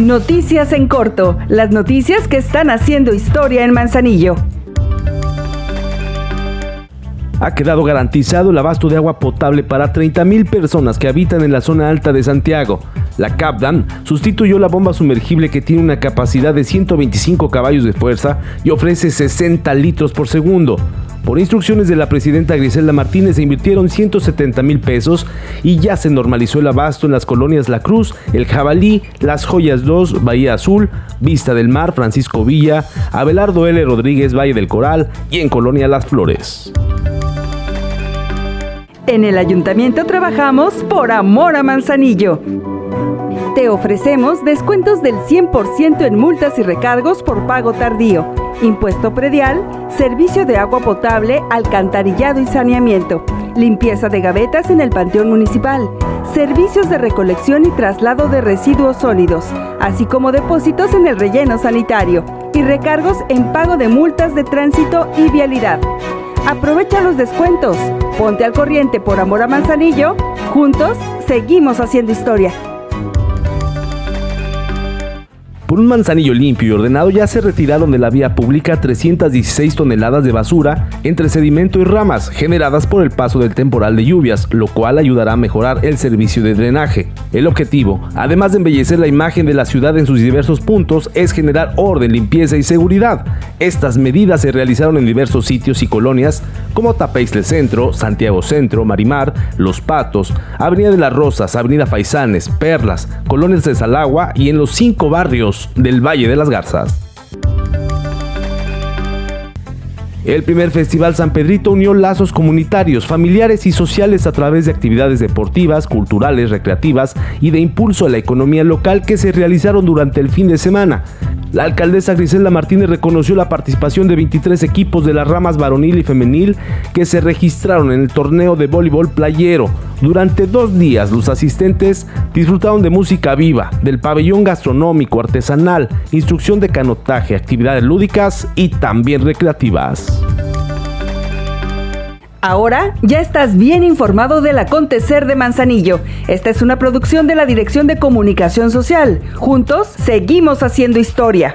Noticias en corto, las noticias que están haciendo historia en Manzanillo. Ha quedado garantizado el abasto de agua potable para 30.000 personas que habitan en la zona alta de Santiago. La Capdan sustituyó la bomba sumergible que tiene una capacidad de 125 caballos de fuerza y ofrece 60 litros por segundo. Por instrucciones de la presidenta Griselda Martínez se invirtieron 170 mil pesos y ya se normalizó el abasto en las colonias La Cruz, El Jabalí, Las Joyas 2, Bahía Azul, Vista del Mar, Francisco Villa, Abelardo L. Rodríguez, Valle del Coral y en Colonia Las Flores. En el ayuntamiento trabajamos por amor a Manzanillo. Te ofrecemos descuentos del 100% en multas y recargos por pago tardío, impuesto predial, servicio de agua potable, alcantarillado y saneamiento, limpieza de gavetas en el Panteón Municipal, servicios de recolección y traslado de residuos sólidos, así como depósitos en el relleno sanitario y recargos en pago de multas de tránsito y vialidad. Aprovecha los descuentos. Ponte al corriente por amor a Manzanillo. Juntos seguimos haciendo historia. Por un manzanillo limpio y ordenado ya se retiraron de la vía pública 316 toneladas de basura entre sedimento y ramas generadas por el paso del temporal de lluvias, lo cual ayudará a mejorar el servicio de drenaje. El objetivo, además de embellecer la imagen de la ciudad en sus diversos puntos, es generar orden, limpieza y seguridad. Estas medidas se realizaron en diversos sitios y colonias como Tapeisle Centro, Santiago Centro, Marimar, Los Patos, Avenida de las Rosas, Avenida Faisanes, Perlas, Colonias de Salagua y en los cinco barrios del Valle de las Garzas. El primer Festival San Pedrito unió lazos comunitarios, familiares y sociales a través de actividades deportivas, culturales, recreativas y de impulso a la economía local que se realizaron durante el fin de semana. La alcaldesa Griselda Martínez reconoció la participación de 23 equipos de las ramas varonil y femenil que se registraron en el torneo de voleibol playero. Durante dos días los asistentes disfrutaron de música viva, del pabellón gastronómico, artesanal, instrucción de canotaje, actividades lúdicas y también recreativas. Ahora ya estás bien informado del acontecer de Manzanillo. Esta es una producción de la Dirección de Comunicación Social. Juntos seguimos haciendo historia.